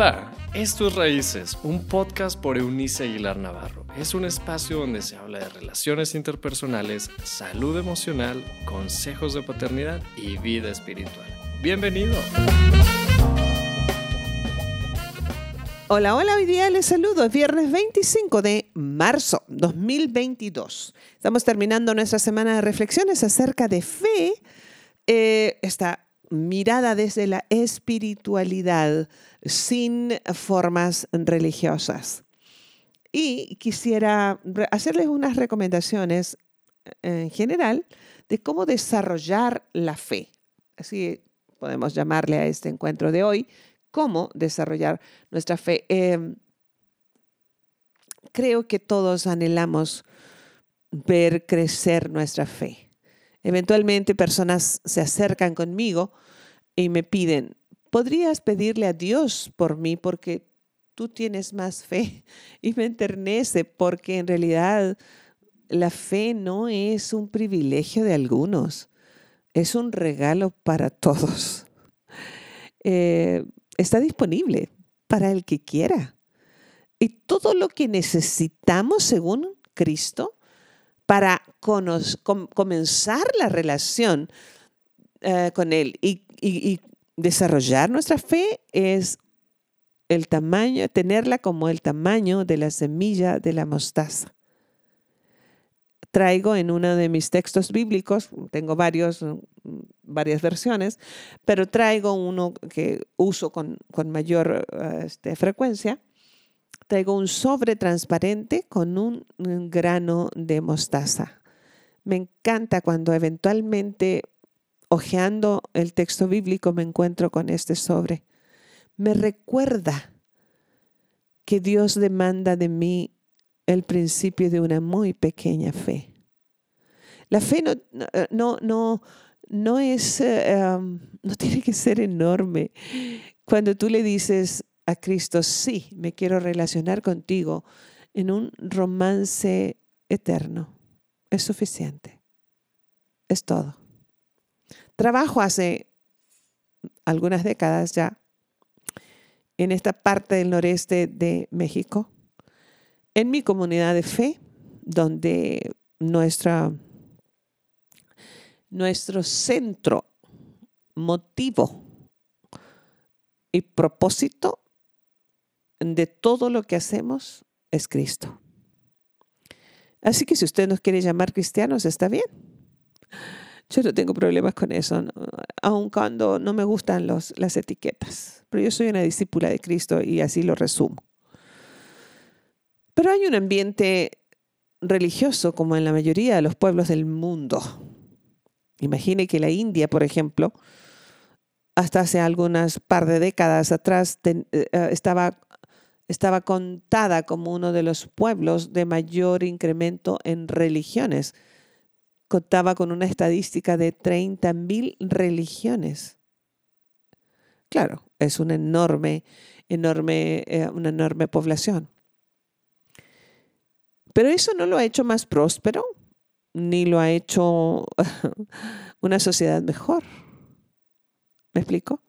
Hola, esto es Raíces, un podcast por Eunice Aguilar Navarro. Es un espacio donde se habla de relaciones interpersonales, salud emocional, consejos de paternidad y vida espiritual. Bienvenido. Hola, hola, hoy día les saludo. Es viernes 25 de marzo 2022. Estamos terminando nuestra semana de reflexiones acerca de fe. Eh, esta mirada desde la espiritualidad sin formas religiosas. Y quisiera hacerles unas recomendaciones eh, en general de cómo desarrollar la fe. Así podemos llamarle a este encuentro de hoy, cómo desarrollar nuestra fe. Em, creo que todos anhelamos ver crecer nuestra fe. Eventualmente personas se acercan conmigo y me piden, ¿podrías pedirle a Dios por mí porque tú tienes más fe? Y me enternece porque en realidad la fe no es un privilegio de algunos, es un regalo para todos. Eh, está disponible para el que quiera. Y todo lo que necesitamos según Cristo para comenzar la relación eh, con Él y, desarrollar nuestra fe es el tamaño, tenerla como el tamaño de la semilla de la mostaza. Traigo en uno de mis textos bíblicos, tengo varios, varias versiones, pero traigo uno que uso con, con mayor eh, este, frecuencia. Traigo un sobre transparente con un, grano de mostaza. Me encanta cuando eventualmente Ojeando el texto bíblico me encuentro con este sobre. Me recuerda que Dios demanda de mí el principio de una muy pequeña fe. La fe no, no, no, no es, eh, no tiene que ser enorme. Cuando tú le dices a Cristo, sí, me quiero relacionar contigo en un romance eterno, es suficiente. Es todo. Trabajo hace algunas décadas ya en esta parte del noreste de México, en mi comunidad de fe, donde nuestra, nuestro centro, motivo y propósito de todo lo que hacemos es Cristo. Así que si usted nos quiere llamar cristianos, está bien. Yo no tengo problemas con eso, aun cuando no me gustan los, las etiquetas. Pero yo soy una discípula de Cristo y así lo resumo. Pero hay un ambiente religioso como en la mayoría de los pueblos del mundo. Imagine que la India, por ejemplo, hasta hace algunas par de décadas atrás eh, eh, estaba, estaba contada como uno de los pueblos de mayor incremento en religiones contaba con una estadística de 30.000 religiones. Claro, es una enorme, enorme, eh, una enorme población. Pero eso no lo ha hecho más próspero, ni lo ha hecho una sociedad mejor. ¿Me explico?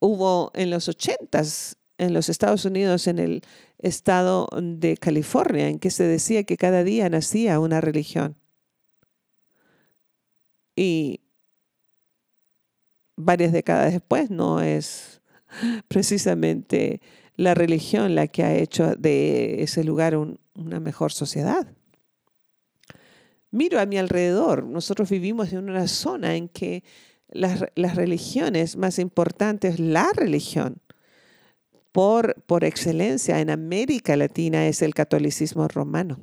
Hubo en los ochentas en los Estados Unidos, en el estado de California, en que se decía que cada día nacía una religión. Y varias décadas después no es precisamente la religión la que ha hecho de ese lugar una mejor sociedad. Miro a mi alrededor, nosotros vivimos en una zona en que las, religiones más importantes, la religión por, por excelencia en América Latina es el catolicismo romano.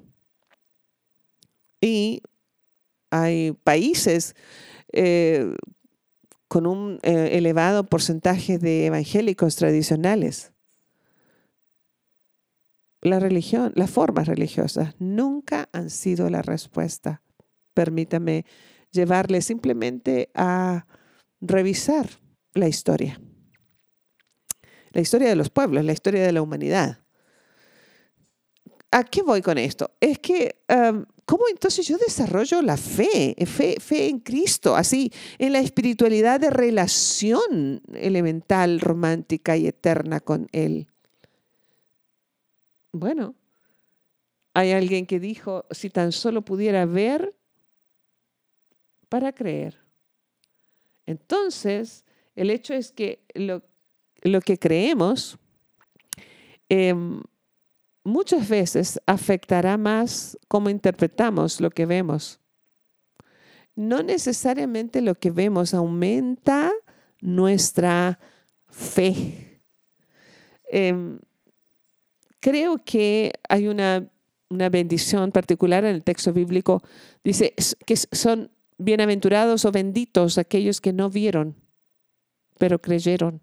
Y hay países eh, con un eh, elevado porcentaje de evangélicos tradicionales. La religión, las formas religiosas nunca han sido la respuesta. Permítame llevarle simplemente a revisar la historia. La historia de los pueblos, la historia de la humanidad. ¿A qué voy con esto? Es que ¿Cómo entonces yo desarrollo la fe, fe, fe en Cristo, así, en la espiritualidad de relación elemental, romántica y eterna con Él? Bueno, hay alguien que dijo, si tan solo pudiera ver para creer. Entonces, el hecho es que lo, que creemos em, muchas veces afectará más cómo interpretamos lo que vemos. No necesariamente lo que vemos aumenta nuestra fe. Em, creo que hay una, una, bendición particular en el texto bíblico. Dice que son bienaventurados o benditos aquellos que no vieron, pero creyeron.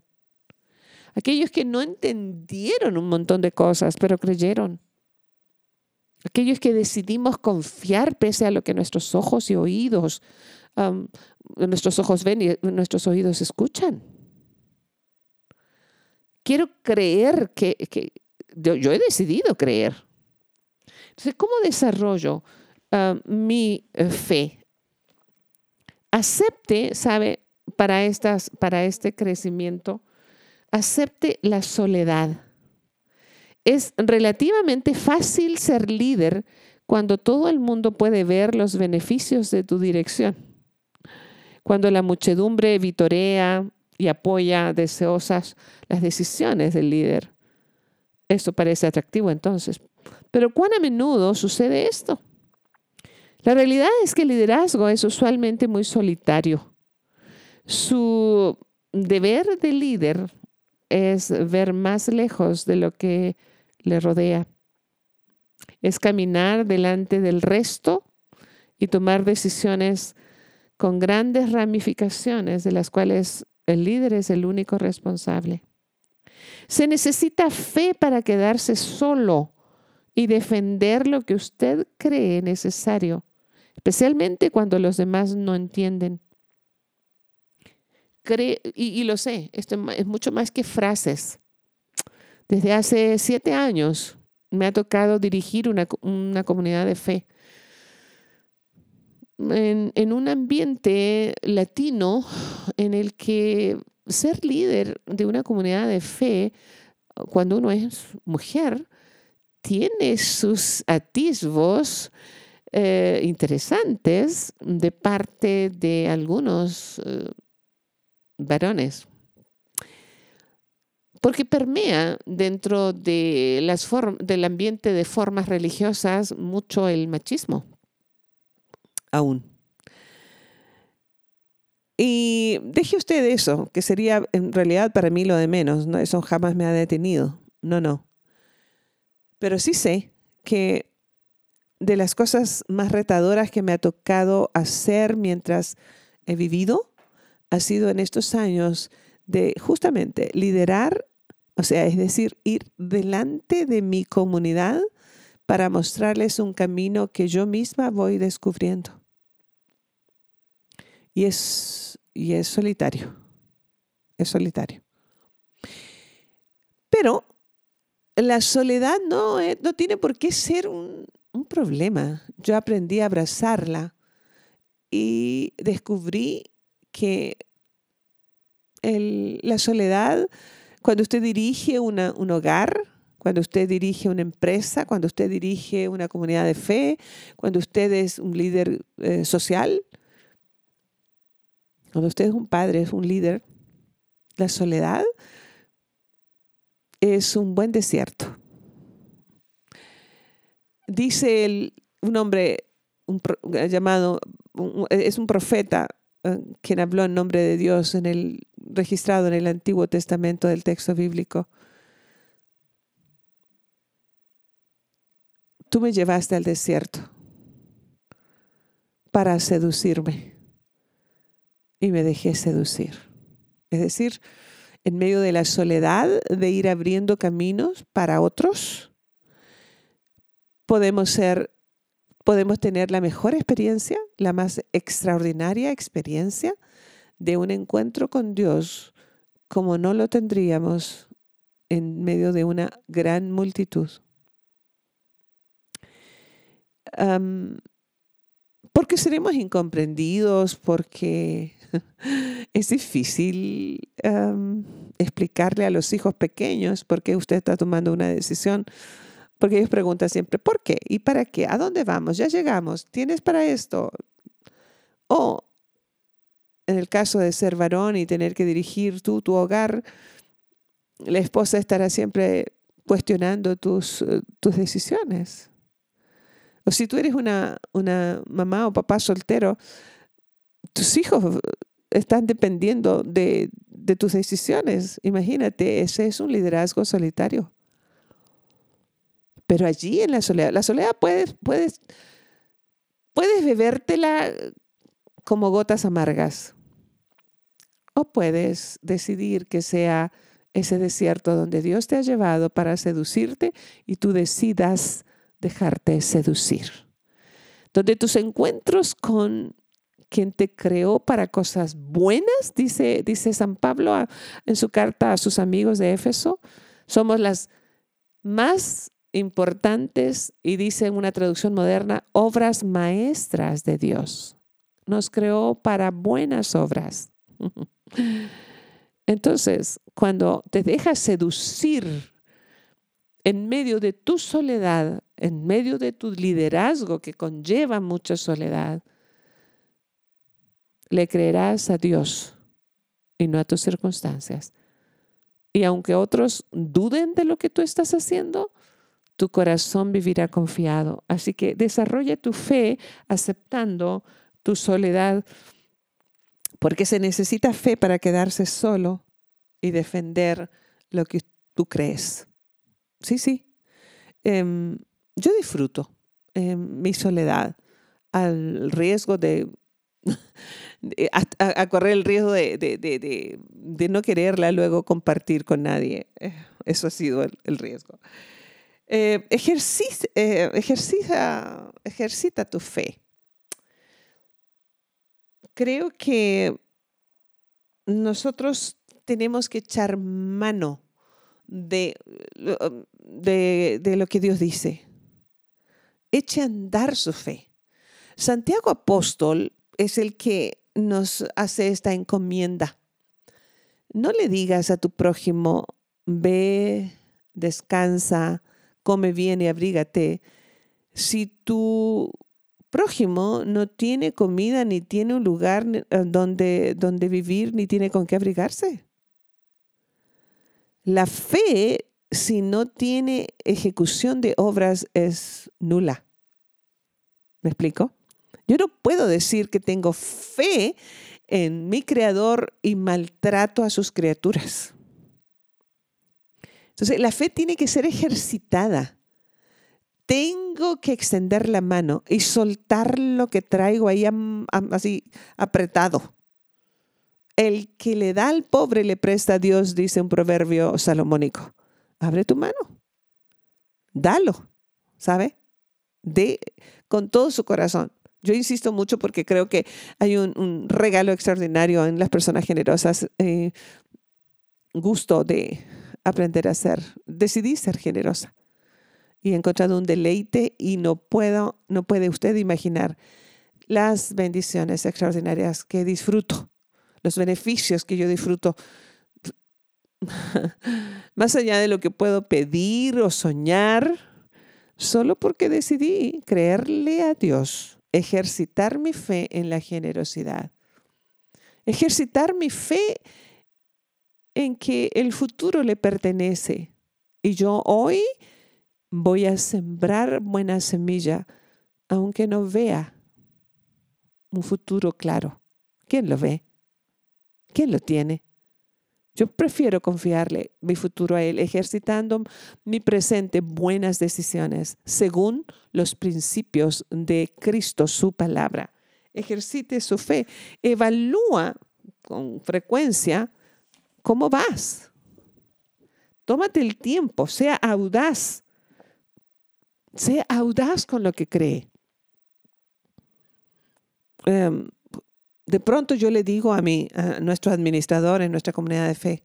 Aquellos que no entendieron un montón de cosas, pero creyeron. Aquellos que decidimos confiar pese a lo que nuestros ojos y oídos, nuestros ojos ven y nuestros oídos escuchan. Quiero creer que, yo, he decidido creer. Entonces, ¿cómo desarrollo mi eh, fe? Acepte, sabe, para, para este crecimiento, acepte la soledad. Es relativamente fácil ser líder cuando todo el mundo puede ver los beneficios de tu dirección. Cuando la muchedumbre vitorea y apoya deseosas las decisiones del líder. Esto parece atractivo entonces. Pero ¿cuán a menudo sucede esto? La realidad es que el liderazgo es usualmente muy solitario. Su deber de líder es ver más lejos de lo que le rodea. Es caminar delante del resto y tomar decisiones con grandes ramificaciones de las cuales el líder es el único responsable. Se necesita fe para quedarse solo y defender lo que usted cree necesario, especialmente cuando los demás no entienden y, lo sé, esto es mucho más que frases. Desde hace siete años me ha tocado dirigir una, comunidad de fe. En, en, un ambiente latino en el que ser líder de una comunidad de fe, cuando uno es mujer, tiene sus atisbos eh, interesantes de parte de algunos eh, varones. Porque permea dentro de las del ambiente de formas religiosas mucho el machismo. Aún. Y deje usted eso, que sería en realidad para mí lo de menos. ¿no? Eso jamás me ha detenido. No, no. Pero sí sé que de las cosas más retadoras que me ha tocado hacer mientras he vivido ha sido en estos años de justamente liderar, o sea, es decir, ir delante de mi comunidad para mostrarles un camino que yo misma voy descubriendo. Y es, y es solitario, es solitario. Pero la soledad no, no tiene por qué ser un, un problema. Yo aprendí a abrazarla y descubrí que la soledad, cuando usted dirige un hogar, cuando usted dirige una empresa, cuando usted dirige una comunidad de fe, cuando usted es un líder eh, social, cuando usted es un padre, es un líder, la soledad es un buen desierto. Dice un hombre llamado, es un profeta quien habló en nombre de Dios en el registrado en el Antiguo Testamento del texto bíblico. Tú me llevaste al desierto para seducirme y me dejé seducir. Es decir, en medio de la soledad de ir abriendo caminos para otros, podemos ser podemos tener la mejor experiencia, la más extraordinaria experiencia de un encuentro con Dios como no lo tendríamos en medio de una gran multitud. porque seremos incomprendidos, porque es difícil explicarle a los hijos pequeños por qué usted está tomando una decisión. Porque ellos preguntan siempre, ¿por qué? ¿Y para qué? ¿A dónde vamos? Ya llegamos. ¿Tienes para esto? O en el caso de ser varón y tener que dirigir tú tu hogar, la esposa estará siempre cuestionando tus, eh, tus decisiones. O si tú eres una, una mamá o papá soltero, tus hijos están dependiendo de, de tus decisiones. Imagínate, ese es un liderazgo solitario. Pero allí en la soledad, la soledad puedes, puedes, puedes bebértela como gotas amargas. O puedes decidir que sea ese desierto donde Dios te ha llevado para seducirte y tú decidas dejarte seducir. Donde tus encuentros con quien te creó para cosas buenas, dice, dice San Pablo en su carta a sus amigos de Éfeso, somos las más importantes y dice en una traducción moderna, obras maestras de Dios. Nos creó para buenas obras. Entonces, cuando te dejas seducir en medio de tu soledad, en medio de tu liderazgo que conlleva mucha soledad, le creerás a Dios y no a tus circunstancias. Y aunque otros duden de lo que tú estás haciendo, tu corazón vivirá confiado. Así que desarrolla tu fe aceptando tu soledad porque se necesita fe para quedarse solo y defender lo que tú crees. Sí, sí. Em, yo disfruto em, mi soledad al riesgo de, a, correr el riesgo de, no quererla luego compartir con nadie. Eh, eso ha sido el, riesgo. Eh, eh, ejercita, tu fe creo que nosotros tenemos que echar mano de, de, lo que Dios dice. Eche a andar su fe. Santiago Apóstol es el que nos hace esta encomienda. No le digas a tu prójimo, ve, descansa, come bien y abrígate, si tú prójimo no tiene comida, ni tiene un lugar eh, donde, donde vivir, ni tiene con qué abrigarse. La fe, si no tiene ejecución de obras, es nula. ¿Me explico? Yo no puedo decir que tengo fe en mi creador y maltrato a sus criaturas. Entonces, la fe tiene que ser ejercitada tengo que extender la mano y soltar lo que traigo ahí así apretado. El que le da al pobre le presta a Dios, dice un proverbio salomónico. Abre tu mano, dalo, ¿sabe? De, con todo su corazón. Yo insisto mucho porque creo que hay un, regalo extraordinario en las personas generosas. Eh, gusto de aprender a ser, decidí ser generosa. Y he encontrado un deleite y no puedo, no puede usted imaginar las bendiciones extraordinarias que disfruto, los beneficios que yo disfruto, más allá de lo que puedo pedir o soñar, solo porque decidí creerle a Dios, ejercitar mi fe en la generosidad, ejercitar mi fe en que el futuro le pertenece. Y yo hoy voy a sembrar buena semilla, aunque no vea un futuro claro. ¿Quién lo ve? ¿Quién lo tiene? Yo prefiero confiarle mi futuro a Él, ejercitando mi presente buenas decisiones según los principios de Cristo, su palabra. Ejercite su fe. Evalúa con frecuencia cómo vas. Tómate el tiempo, sea audaz sea audaz con lo que cree. Em, de pronto yo le digo a, mi, a nuestro administrador en nuestra comunidad de fe,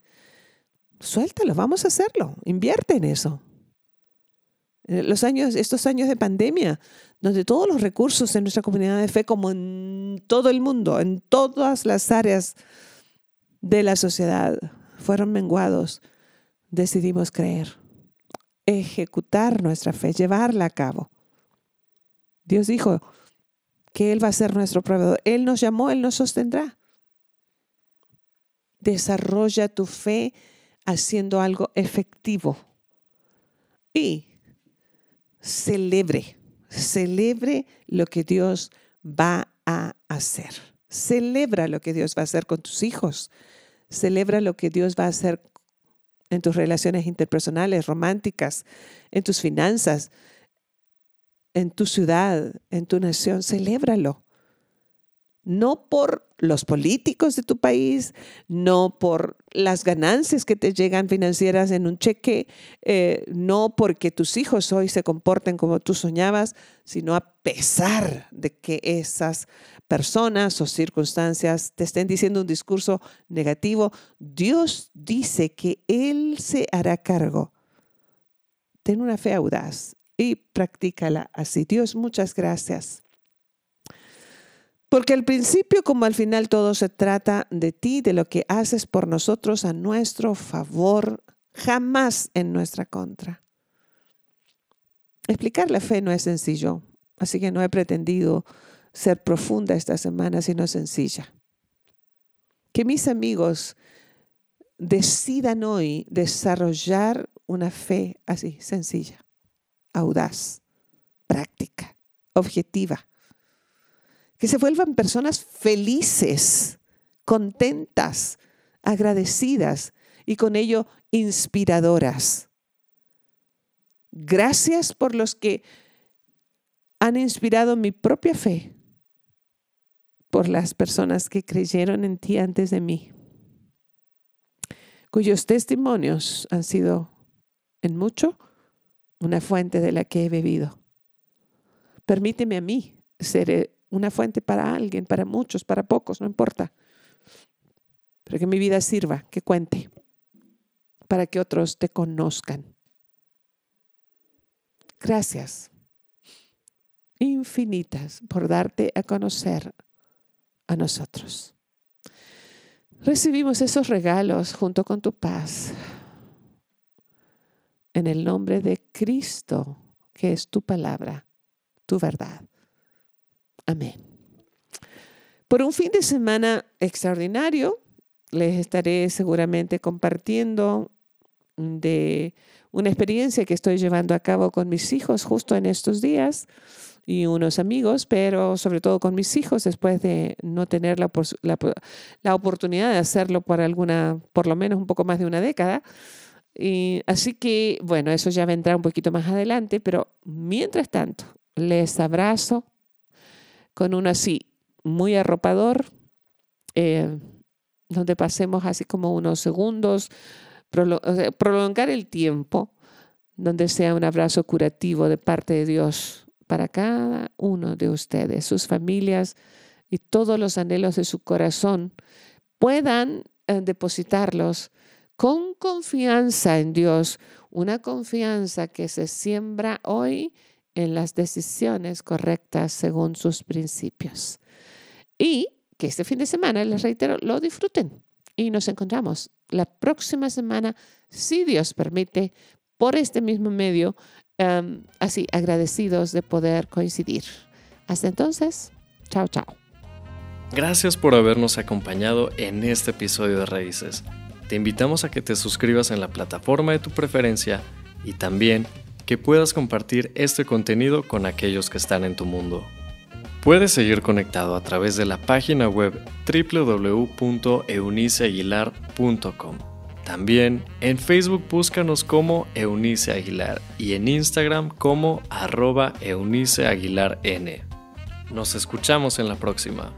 suéltalo, vamos a hacerlo, invierte en eso. Eh, los años, estos años de pandemia, donde todos los recursos en nuestra comunidad de fe, como en todo el mundo, en todas las áreas de la sociedad, fueron menguados, decidimos creer, ejecutar nuestra fe, llevarla a cabo. Dios dijo que Él va a ser nuestro proveedor. Él nos llamó, Él nos sostendrá. Desarrolla tu fe haciendo algo efectivo. Y celebre, celebre lo que Dios va a hacer. Celebra lo que Dios va a hacer con tus hijos. Celebra lo que Dios va a hacer en tus relaciones interpersonales, románticas, en tus finanzas, en tu ciudad, en tu nación. Celébralo no por los políticos de tu país, no por las ganancias que te llegan financieras en un cheque, eh, no porque tus hijos hoy se comporten como tú soñabas, sino a pesar de que esas personas o circunstancias te estén diciendo un discurso negativo, Dios dice que Él se hará cargo. Ten una fe audaz y practícala así. Dios, muchas gracias porque al principio como al final todo se trata de ti, de lo que haces por nosotros a nuestro favor, jamás en nuestra contra. Explicar la fe no es sencillo, así que no he pretendido ser profunda esta semana, sino sencilla. Que mis amigos decidan hoy desarrollar una fe así, sencilla, audaz, práctica, objetiva que se vuelvan personas felices, contentas, agradecidas y con ello inspiradoras. Gracias por los que han inspirado mi propia fe, por las personas que creyeron en ti antes de mí, cuyos testimonios han sido en mucho una fuente de la que he bebido. Permíteme a mí ser una fuente para alguien, para muchos, para pocos, no importa. Pero que mi vida sirva, que cuente, para que otros te conozcan. Gracias infinitas por darte a conocer a nosotros. Recibimos esos regalos junto con tu paz. En el nombre de Cristo, que es tu palabra, tu verdad. Amén. Por un fin de semana extraordinario, les estaré seguramente compartiendo de una experiencia que estoy llevando a cabo con mis hijos justo en estos días y unos amigos, pero sobre todo con mis hijos después de no tener la, la, oportunidad de hacerlo por alguna, por lo menos un poco más de una década. Y así que, bueno, eso ya vendrá un poquito más adelante, pero mientras tanto, les abrazo con uno así muy arropador, eh, donde pasemos así como unos segundos, prolongar el tiempo, donde sea un abrazo curativo de parte de Dios para cada uno de ustedes, sus familias y todos los anhelos de su corazón, puedan eh, depositarlos con confianza en Dios, una confianza que se siembra hoy en las decisiones correctas según sus principios. Y que este fin de semana, les reitero, lo disfruten. Y nos encontramos la próxima semana, si Dios permite, por este mismo medio, em, así agradecidos de poder coincidir. Hasta entonces, chao, chao. Gracias por habernos acompañado en este episodio de Raíces. Te invitamos a que te suscribas en la plataforma de tu preferencia y también que puedas compartir este contenido con aquellos que están en tu mundo. Puedes seguir conectado a través de la página web www.euniceaguilar.com. También en Facebook búscanos como Eunice Aguilar y en Instagram como arroba Eunice Aguilar N. Nos escuchamos en la próxima.